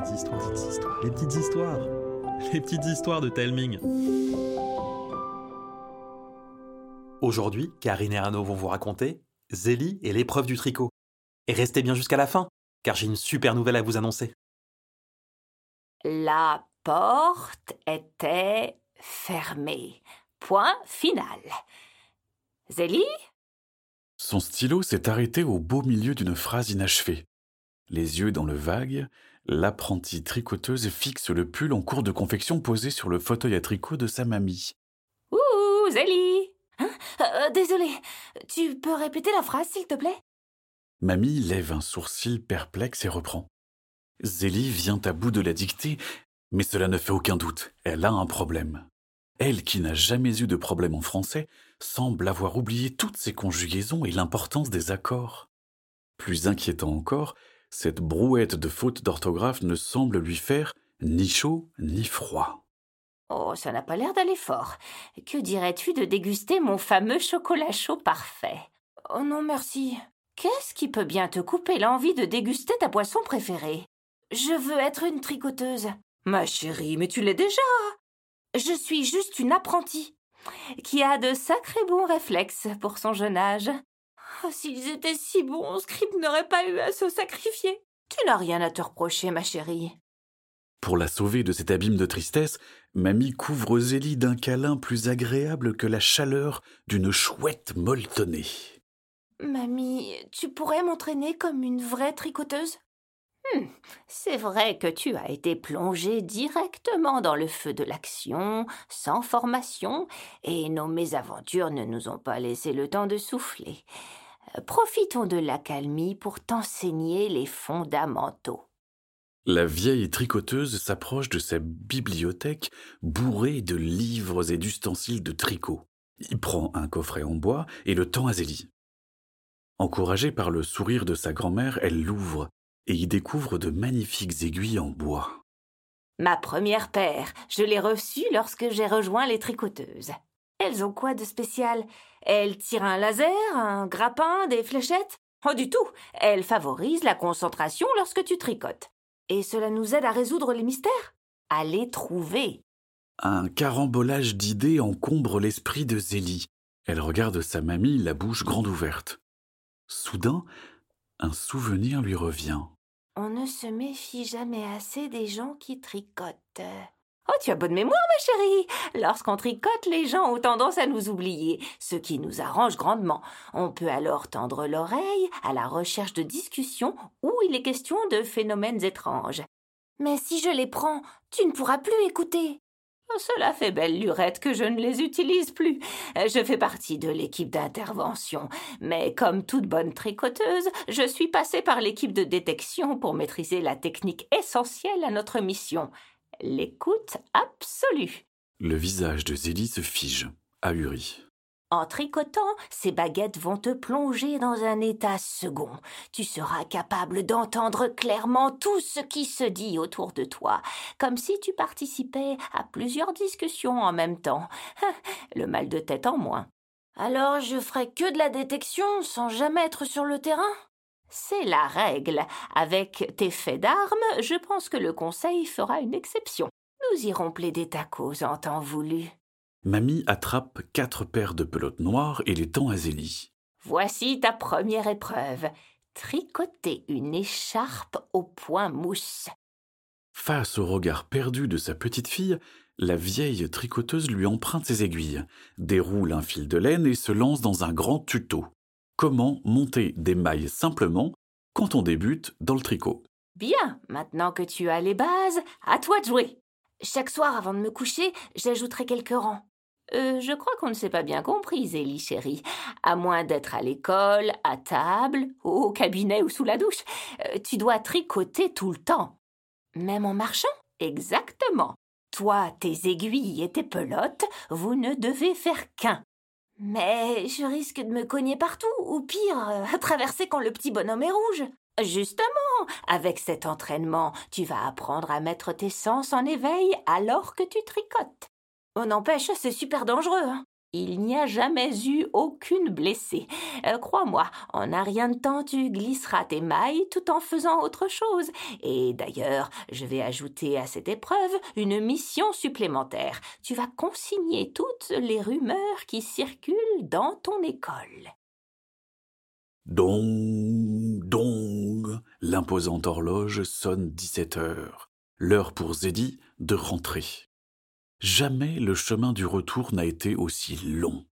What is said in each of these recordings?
petites histoires, les petites histoires, les petites histoires, les petites histoires de Telming. Aujourd'hui, Karine et Arnaud vont vous raconter Zélie et l'épreuve du tricot. Et restez bien jusqu'à la fin, car j'ai une super nouvelle à vous annoncer. La porte était fermée. Point final. Zélie? Son stylo s'est arrêté au beau milieu d'une phrase inachevée. Les yeux dans le vague, l'apprentie tricoteuse fixe le pull en cours de confection posé sur le fauteuil à tricot de sa mamie. Ouh, Zélie hein? Euh, Désolée, tu peux répéter la phrase, s'il te plaît? Mamie lève un sourcil perplexe et reprend. Zélie vient à bout de la dictée, mais cela ne fait aucun doute, elle a un problème. Elle, qui n'a jamais eu de problème en français, semble avoir oublié toutes ses conjugaisons et l'importance des accords. Plus inquiétant encore, cette brouette de fautes d'orthographe ne semble lui faire ni chaud ni froid. Oh, ça n'a pas l'air d'aller fort. Que dirais-tu de déguster mon fameux chocolat chaud parfait? Oh non, merci. Qu'est-ce qui peut bien te couper l'envie de déguster ta boisson préférée? Je veux être une tricoteuse. Ma chérie, mais tu l'es déjà. Je suis juste une apprentie qui a de sacrés bons réflexes pour son jeune âge. Oh, s'ils étaient si bons, Script n'aurait pas eu à se sacrifier. Tu n'as rien à te reprocher, ma chérie. Pour la sauver de cet abîme de tristesse, Mamie couvre Zélie d'un câlin plus agréable que la chaleur d'une chouette molletonnée. Mamie, tu pourrais m'entraîner comme une vraie tricoteuse? Hmm, c'est vrai que tu as été plongé directement dans le feu de l'action, sans formation, et nos mésaventures ne nous ont pas laissé le temps de souffler. Profitons de l'accalmie pour t'enseigner les fondamentaux. La vieille tricoteuse s'approche de sa bibliothèque bourrée de livres et d'ustensiles de tricot. Il prend un coffret en bois et le tend à Zélie. Encouragée par le sourire de sa grand-mère, elle l'ouvre et y découvre de magnifiques aiguilles en bois. Ma première paire, je l'ai reçue lorsque j'ai rejoint les tricoteuses. Elles ont quoi de spécial? Elles tirent un laser, un grappin, des fléchettes? Oh du tout Elles favorisent la concentration lorsque tu tricotes. Et cela nous aide à résoudre les mystères? À les trouver. Un carambolage d'idées encombre l'esprit de Zélie. Elle regarde sa mamie, la bouche grande ouverte. Soudain, un souvenir lui revient. On ne se méfie jamais assez des gens qui tricotent. Oh, tu as bonne mémoire, ma chérie. Lorsqu'on tricote, les gens ont tendance à nous oublier, ce qui nous arrange grandement. On peut alors tendre l'oreille à la recherche de discussions où il est question de phénomènes étranges. Mais si je les prends, tu ne pourras plus écouter. Cela fait belle lurette que je ne les utilise plus. Je fais partie de l'équipe d'intervention, mais comme toute bonne tricoteuse, je suis passée par l'équipe de détection pour maîtriser la technique essentielle à notre mission, l'écoute absolue. Le visage de Zélie se fige, ahuri. En tricotant, ces baguettes vont te plonger dans un état second. Tu seras capable d'entendre clairement tout ce qui se dit autour de toi, comme si tu participais à plusieurs discussions en même temps. Le mal de tête en moins. Alors je ferai que de la détection sans jamais être sur le terrain? C'est la règle. Avec tes faits d'armes, je pense que le conseil fera une exception. Nous irons plaider ta cause en temps voulu. Mamie attrape quatre paires de pelotes noires et les tend à Zélie. Voici ta première épreuve. Tricoter une écharpe au point mousse. Face au regard perdu de sa petite fille, la vieille tricoteuse lui emprunte ses aiguilles, déroule un fil de laine et se lance dans un grand tuto. Comment monter des mailles simplement quand on débute dans le tricot. Bien, maintenant que tu as les bases, à toi de jouer. Chaque soir avant de me coucher, j'ajouterai quelques rangs. Euh, je crois qu'on ne s'est pas bien compris, Zélie chérie. À moins d'être à l'école, à table, au cabinet ou sous la douche, euh, tu dois tricoter tout le temps. Même en marchant Exactement. Toi, tes aiguilles et tes pelotes, vous ne devez faire qu'un. Mais je risque de me cogner partout, ou pire, à traverser quand le petit bonhomme est rouge. Justement, avec cet entraînement, tu vas apprendre à mettre tes sens en éveil alors que tu tricotes. On n'empêche, c'est super dangereux. Hein. Il n'y a jamais eu aucune blessée. Euh, crois-moi, en un rien de temps, tu glisseras tes mailles tout en faisant autre chose. Et d'ailleurs, je vais ajouter à cette épreuve une mission supplémentaire. Tu vas consigner toutes les rumeurs qui circulent dans ton école. Dong, dong. L'imposante horloge sonne dix-sept heures. L'heure pour Zeddy de rentrer. Jamais le chemin du retour n'a été aussi long.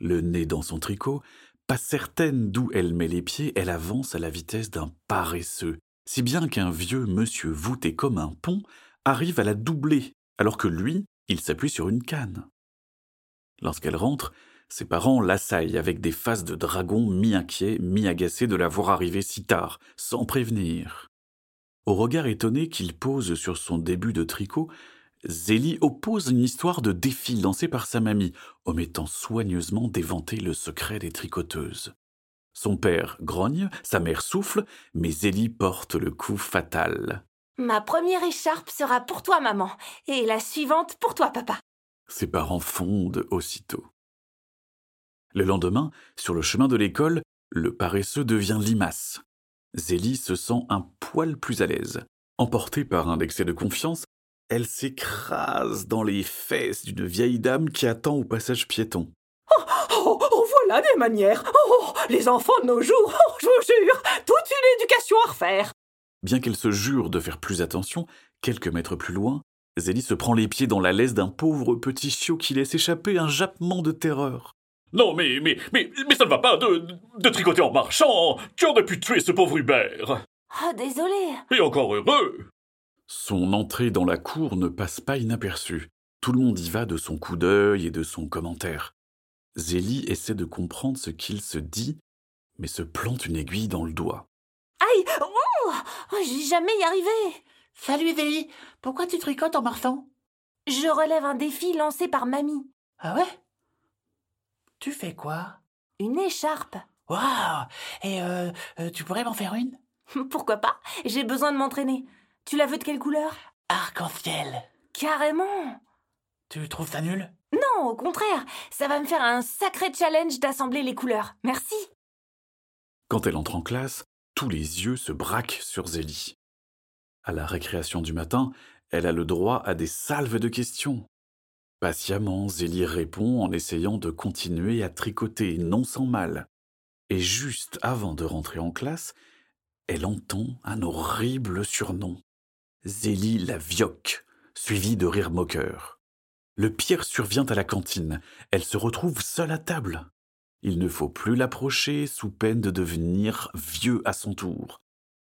Le nez dans son tricot, pas certaine d'où elle met les pieds, elle avance à la vitesse d'un paresseux, si bien qu'un vieux monsieur voûté comme un pont arrive à la doubler, alors que lui, il s'appuie sur une canne. Lorsqu'elle rentre, ses parents l'assaillent avec des faces de dragon mi-inquiets, mi-agacés de la voir arriver si tard, sans prévenir. Au regard étonné qu'il pose sur son début de tricot, Zélie oppose une histoire de défi lancée par sa mamie, omettant soigneusement d'éventer le secret des tricoteuses. Son père grogne, sa mère souffle, mais Zélie porte le coup fatal. Ma première écharpe sera pour toi, maman, et la suivante pour toi, papa. Ses parents fondent aussitôt. Le lendemain, sur le chemin de l'école, le paresseux devient limace. Zélie se sent un poil plus à l'aise. Emportée par un excès de confiance, elle s'écrase dans les fesses d'une vieille dame qui attend au passage piéton. Oh, oh, oh voilà des manières. Oh, les enfants de nos jours. Oh, Je vous jure Toute une éducation à refaire. Bien qu'elle se jure de faire plus attention, quelques mètres plus loin, Zélie se prend les pieds dans la laisse d'un pauvre petit chiot qui laisse échapper un jappement de terreur. Non, mais, mais, mais, mais ça ne va pas de, de tricoter en marchant Tu aurais pu tuer ce pauvre Hubert? Oh, désolé. Et encore heureux son entrée dans la cour ne passe pas inaperçue. Tout le monde y va de son coup d'œil et de son commentaire. Zélie essaie de comprendre ce qu'il se dit, mais se plante une aiguille dans le doigt. Aïe oh, J'ai jamais y arrivé Salut Zélie Pourquoi tu tricotes en marchant? Je relève un défi lancé par mamie. Ah ouais? Tu fais quoi? Une écharpe. Waouh Et euh, euh, tu pourrais m'en faire une? Pourquoi pas? J'ai besoin de m'entraîner. Tu la veux de quelle couleur? Arc-en-ciel. Carrément. Tu trouves ça nul? Non, au contraire, ça va me faire un sacré challenge d'assembler les couleurs. Merci. Quand elle entre en classe, tous les yeux se braquent sur Zélie. À la récréation du matin, elle a le droit à des salves de questions. Patiemment, Zélie répond en essayant de continuer à tricoter, non sans mal. Et juste avant de rentrer en classe, elle entend un horrible surnom. Zélie la vioque, suivie de rires moqueurs. Le pire survient à la cantine. Elle se retrouve seule à table. Il ne faut plus l'approcher sous peine de devenir vieux à son tour.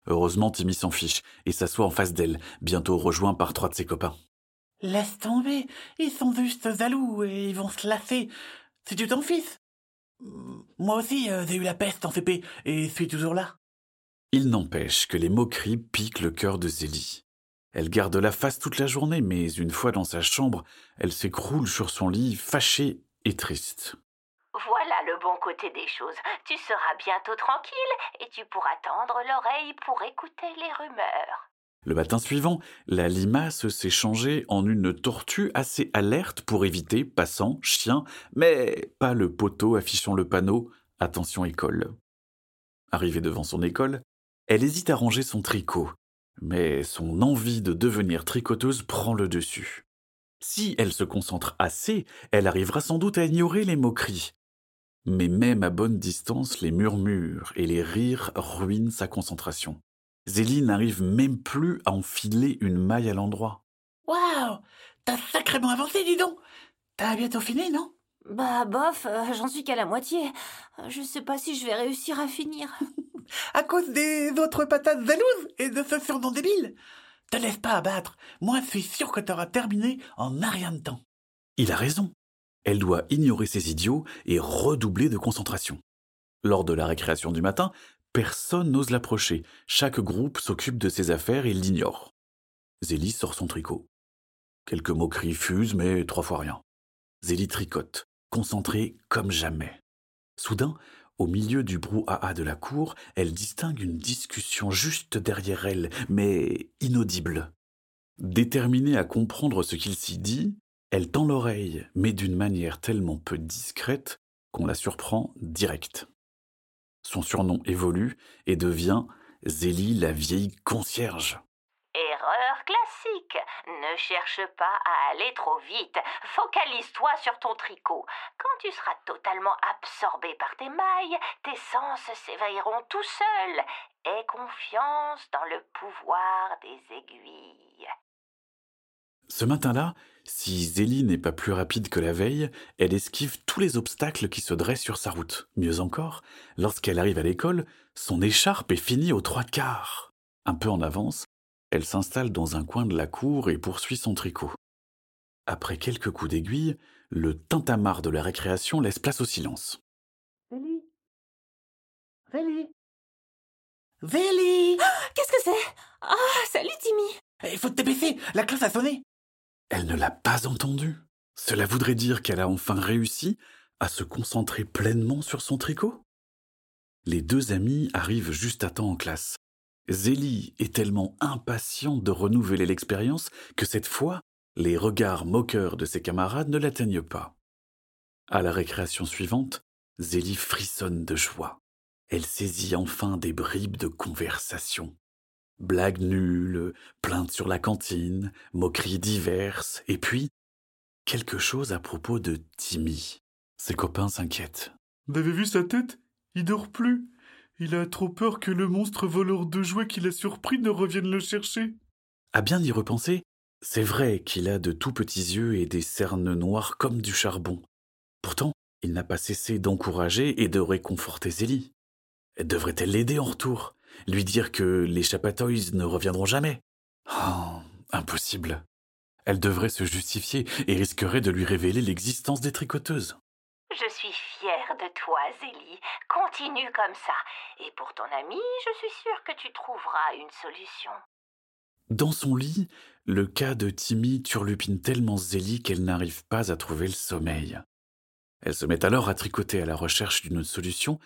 Heureusement, Timmy s'en fiche et s'assoit en face d'elle, bientôt rejoint par trois de ses copains. Laisse tomber, ils sont juste jaloux et ils vont se lasser. C'est du ton fils? Moi aussi, euh, j'ai eu la peste en CP et suis toujours là. Il n'empêche que les moqueries piquent le cœur de Zélie. Elle garde la face toute la journée, mais une fois dans sa chambre, elle s'écroule sur son lit, fâchée et triste. Voilà le bon côté des choses. Tu seras bientôt tranquille et tu pourras tendre l'oreille pour écouter les rumeurs. Le matin suivant, la limace s'est changée en une tortue assez alerte pour éviter passants, chiens, mais pas le poteau affichant le panneau Attention école. Arrivée devant son école, elle hésite à ranger son tricot, mais son envie de devenir tricoteuse prend le dessus. Si elle se concentre assez, elle arrivera sans doute à ignorer les moqueries. Mais même à bonne distance, les murmures et les rires ruinent sa concentration. Zélie n'arrive même plus à enfiler une maille à l'endroit. Waouh T'as sacrément avancé, dis donc T'as bientôt fini, non? Bah, bof, euh, j'en suis qu'à la moitié. Je sais pas si je vais réussir à finir. à cause des autres patates jalouses et de ce surnom débile. Te laisse pas abattre. Moi, je suis sûr que t'auras terminé en un rien de temps. Il a raison. Elle doit ignorer ses idiots et redoubler de concentration. Lors de la récréation du matin, personne n'ose l'approcher. Chaque groupe s'occupe de ses affaires et l'ignore. Zélie sort son tricot. Quelques moqueries fusent, mais trois fois rien. Zélie tricote, concentrée comme jamais. Soudain, au milieu du brouhaha de la cour, elle distingue une discussion juste derrière elle, mais inaudible. Déterminée à comprendre ce qu'il s'y dit, Elle tend l'oreille, mais d'une manière tellement peu discrète qu'on la surprend direct. Son surnom évolue et devient Zélie la vieille concierge. Classique. Ne cherche pas à aller trop vite. Focalise-toi sur ton tricot. Quand tu seras totalement absorbé par tes mailles, tes sens s'éveilleront tout seuls. Aie confiance dans le pouvoir des aiguilles. Ce matin-là, si Zélie n'est pas plus rapide que la veille, elle esquive tous les obstacles qui se dressent sur sa route. Mieux encore, lorsqu'elle arrive à l'école, son écharpe est finie aux trois quarts. Un peu en avance, elle s'installe dans un coin de la cour et poursuit son tricot. Après quelques coups d'aiguille, le tintamarre de la récréation laisse place au silence. Zélie Zélie Zélie Qu'est-ce que c'est? Ah, salut Timmy Il faut te baisser, la classe a sonné Elle ne l'a pas entendu. Cela voudrait dire qu'elle a enfin réussi à se concentrer pleinement sur son tricot? Les deux amis arrivent juste à temps en classe. Zélie est tellement impatiente de renouveler l'expérience que cette fois, les regards moqueurs de ses camarades ne l'atteignent pas. À la récréation suivante, Zélie frissonne de joie. Elle saisit enfin des bribes de conversation. Blagues nulles, plaintes sur la cantine, moqueries diverses, et puis quelque chose à propos de Timmy. Ses copains s'inquiètent. Vous avez vu sa tête? Il dort plus. Il a trop peur que le monstre voleur de jouets qu'il a surpris ne revienne le chercher. À bien y repenser, c'est vrai qu'il a de tout petits yeux et des cernes noires comme du charbon. Pourtant, il n'a pas cessé d'encourager et de réconforter Zélie. Devrait-elle l'aider en retour Lui dire que les Chapatoys ne reviendront jamais? Oh, impossible. Elle devrait se justifier et risquerait de lui révéler l'existence des tricoteuses. Je suis toi, Zélie. Continue comme ça. Et pour ton ami, je suis sûre que tu trouveras une solution. Dans son lit, le cas de Timmy turlupine tellement Zélie qu'elle n'arrive pas à trouver le sommeil. Elle se met alors à tricoter à la recherche d'une solution,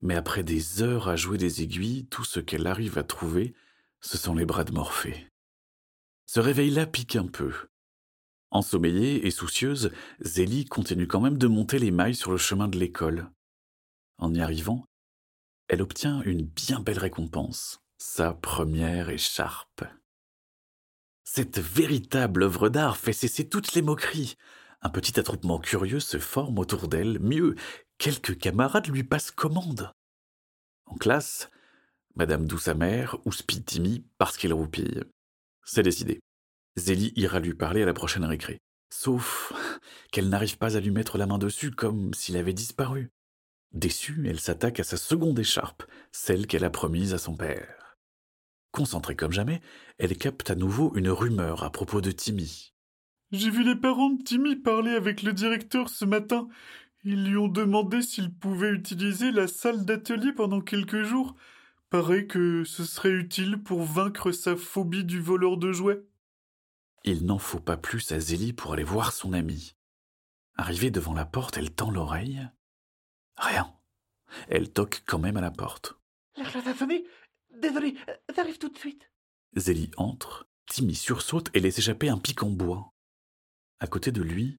mais après des heures à jouer des aiguilles, tout ce qu'elle arrive à trouver, ce sont les bras de Morphée. Ce réveil-là pique un peu. Ensommeillée et soucieuse, Zélie continue quand même de monter les mailles sur le chemin de l'école. En y arrivant, elle obtient une bien belle récompense, sa première écharpe. Cette véritable œuvre d'art fait cesser toutes les moqueries. Un petit attroupement curieux se forme autour d'elle, mieux, quelques camarades lui passent commande. En classe, Madame Douce-Amère houspille Timmy parce qu'il roupille. C'est décidé. Zélie ira lui parler à la prochaine récré. Sauf qu'elle n'arrive pas à lui mettre la main dessus comme s'il avait disparu. Déçue, elle s'attaque à sa seconde écharpe, celle qu'elle a promise à son père. Concentrée comme jamais, elle capte à nouveau une rumeur à propos de Timmy. J'ai vu les parents de Timmy parler avec le directeur ce matin. Ils lui ont demandé s'il pouvait utiliser la salle d'atelier pendant quelques jours. Paraît que ce serait utile pour vaincre sa phobie du voleur de jouets. Il n'en faut pas plus à Zélie pour aller voir son amie. Arrivée devant la porte, elle tend l'oreille. Rien. Elle toque quand même à la porte. Désolé, j'arrive tout de suite. Zélie entre, Timmy sursaute et laisse échapper un pic en bois. À côté de lui,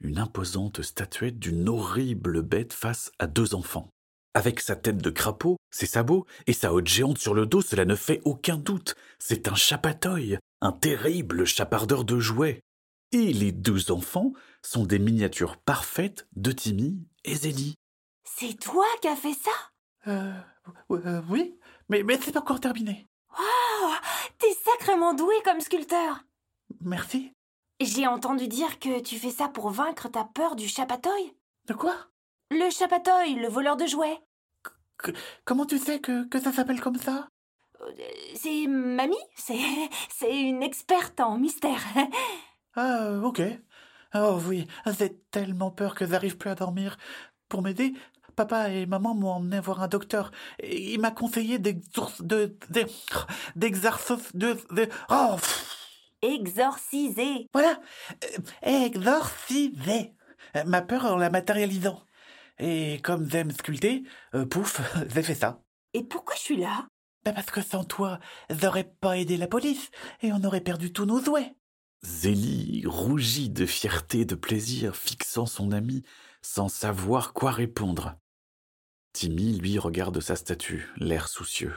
une imposante statuette d'une horrible bête face à deux enfants. Avec sa tête de crapaud, ses sabots et sa haute géante sur le dos, cela ne fait aucun doute. C'est un chapatoï, un terrible chapardeur de jouets. Et les deux enfants sont des miniatures parfaites de Timmy et Zélie. C'est toi qui as fait ça? Euh, euh, oui, mais, mais c'est pas encore terminé. Oh, t'es sacrément doué comme sculpteur. Merci. J'ai entendu dire que tu fais ça pour vaincre ta peur du chapatoï. De quoi? Le chapatoï, le voleur de jouets. Comment tu sais que, que ça s'appelle comme ça? Euh, C'est mamie C'est c'est une experte en mystère. Ah, ok. Oh oui, j'ai tellement peur que j'arrive plus à dormir. Pour m'aider, papa et maman m'ont emmené voir un docteur. Et il m'a conseillé d'exor... de... de... d'exarços... de... de... Oh pff, Exorcisé. Voilà Euh, Exorciser Euh, Ma peur en la matérialisant. Et comme j'aime sculpter, euh, pouf, j'ai fait ça. Et pourquoi je suis là? Ben parce que sans toi, j'aurais pas aidé la police et on aurait perdu tous nos jouets. Zélie rougit de fierté et de plaisir, fixant son ami sans savoir quoi répondre. Timmy, lui, regarde sa statue, l'air soucieux.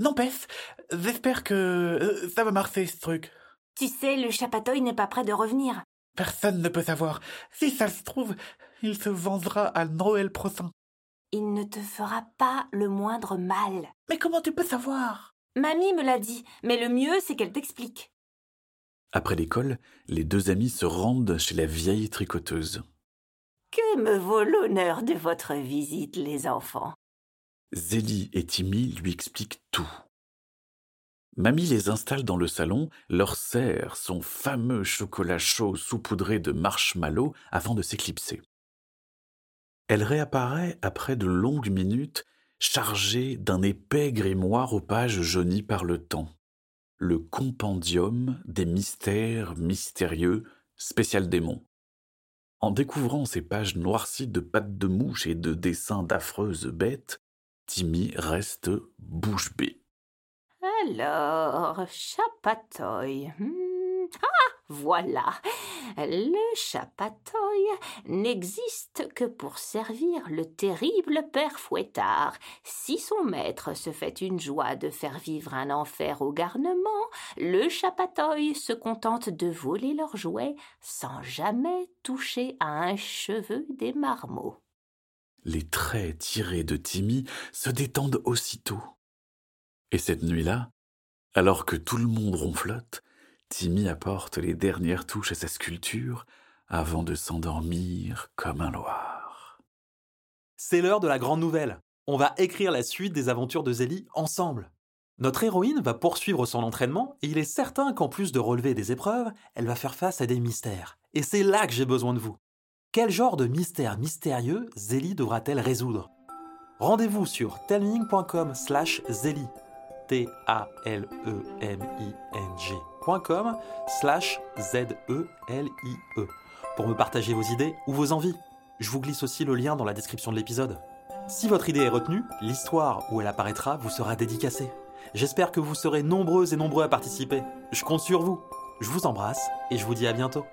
N'empêche, j'espère que euh, ça va marcher ce truc. Tu sais, le chapatoï n'est pas prêt de revenir. Personne ne peut savoir. Si ça se trouve, il se vengera à Noël prochain. Il ne te fera pas le moindre mal. Mais comment tu peux savoir? Mamie me l'a dit, mais le mieux c'est qu'elle t'explique. Après l'école, les deux amis se rendent chez la vieille tricoteuse. Que me vaut l'honneur de votre visite, les enfants? Zélie et Timmy lui expliquent tout. Mamie les installe dans le salon, leur sert son fameux chocolat chaud saupoudré de marshmallow avant de s'éclipser. Elle réapparaît après de longues minutes, chargée d'un épais grimoire aux pages jaunies par le temps. Le compendium des mystères mystérieux, spécial démon. En découvrant ces pages noircies de pattes de mouche et de dessins d'affreuses bêtes, Timmy reste bouche bée. Alors, chapatoï. Hmm. Ah, voilà. Le chapatoï n'existe que pour servir le terrible père Fouettard. Si son maître se fait une joie de faire vivre un enfer au garnement, le chapatoï se contente de voler leurs jouets sans jamais toucher à un cheveu des marmots. Les traits tirés de Timmy se détendent aussitôt. Et cette nuit-là, alors que tout le monde ronflote, Timmy apporte les dernières touches à sa sculpture avant de s'endormir comme un loir. C'est l'heure de la grande nouvelle. On va écrire la suite des aventures de Zélie ensemble. Notre héroïne va poursuivre son entraînement et il est certain qu'en plus de relever des épreuves, elle va faire face à des mystères. Et c'est là que j'ai besoin de vous. Quel genre de mystère mystérieux Zélie devra-t-elle résoudre? Rendez-vous sur telling.com slash Zélie, T-A-L-E-M-I-N-G.com slash Z-E-L-I-E pour me partager vos idées ou vos envies. Je vous glisse aussi le lien dans la description de l'épisode. Si votre idée est retenue, l'histoire où elle apparaîtra vous sera dédicacée. J'espère que vous serez nombreuses et nombreux à participer. Je compte sur vous. Je vous embrasse et je vous dis à bientôt.